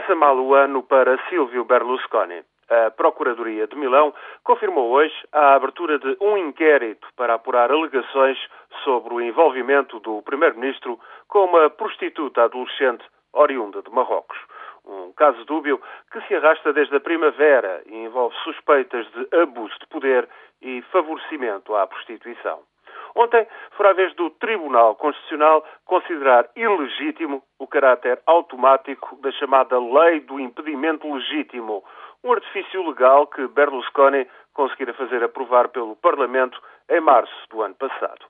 Começa mal o ano para Silvio Berlusconi. A Procuradoria de Milão confirmou hoje a abertura de um inquérito para apurar alegações sobre o envolvimento do Primeiro-Ministro com uma prostituta adolescente oriunda de Marrocos. Um caso dúbio que se arrasta desde a primavera e envolve suspeitas de abuso de poder e favorecimento à prostituição. Ontem foi a vez do Tribunal Constitucional considerar ilegítimo o caráter automático da chamada Lei do Impedimento Legítimo, um artifício legal que Berlusconi conseguira fazer aprovar pelo Parlamento em março do ano passado.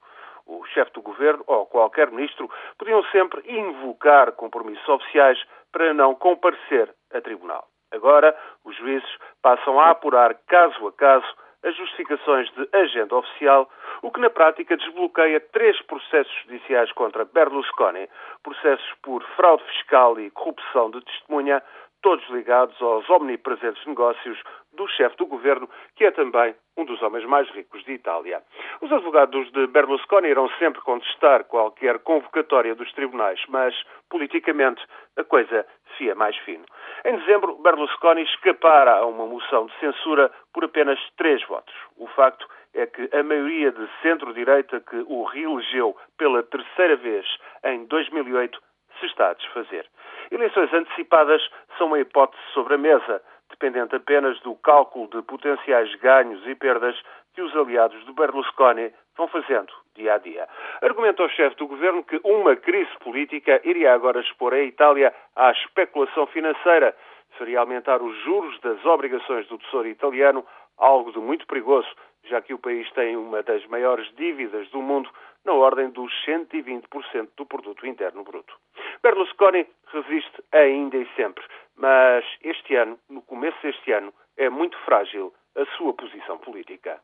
O chefe do governo ou qualquer ministro podiam sempre invocar compromissos oficiais para não comparecer a tribunal. Agora, os juízes passam a apurar caso a caso as justificações de agenda oficial, o que na prática desbloqueia três processos judiciais contra Berlusconi, processos por fraude fiscal e corrupção de testemunha, todos ligados aos omnipresentes negócios do chefe do governo, que é também um dos homens mais ricos de Itália. Os advogados de Berlusconi irão sempre contestar qualquer convocatória dos tribunais, mas politicamente a coisa fia mais fino. Em dezembro, Berlusconi escapara a uma moção de censura por apenas três votos. O facto é que a maioria de centro-direita que o reelegeu pela terceira vez em 2008 se está a desfazer. Eleições antecipadas são uma hipótese sobre a mesa, dependente apenas do cálculo de potenciais ganhos e perdas que os aliados de Berlusconi vão fazendo dia a dia. Argumenta o chefe do governo que uma crise política iria agora expor a Itália à especulação financeira, faria aumentar os juros das obrigações do Tesouro italiano, algo de muito perigoso, já que o país tem uma das maiores dívidas do mundo, na ordem dos 120% do produto interno bruto. Berlusconi resiste ainda e sempre, mas este ano, no começo deste ano, é muito frágil a sua posição política.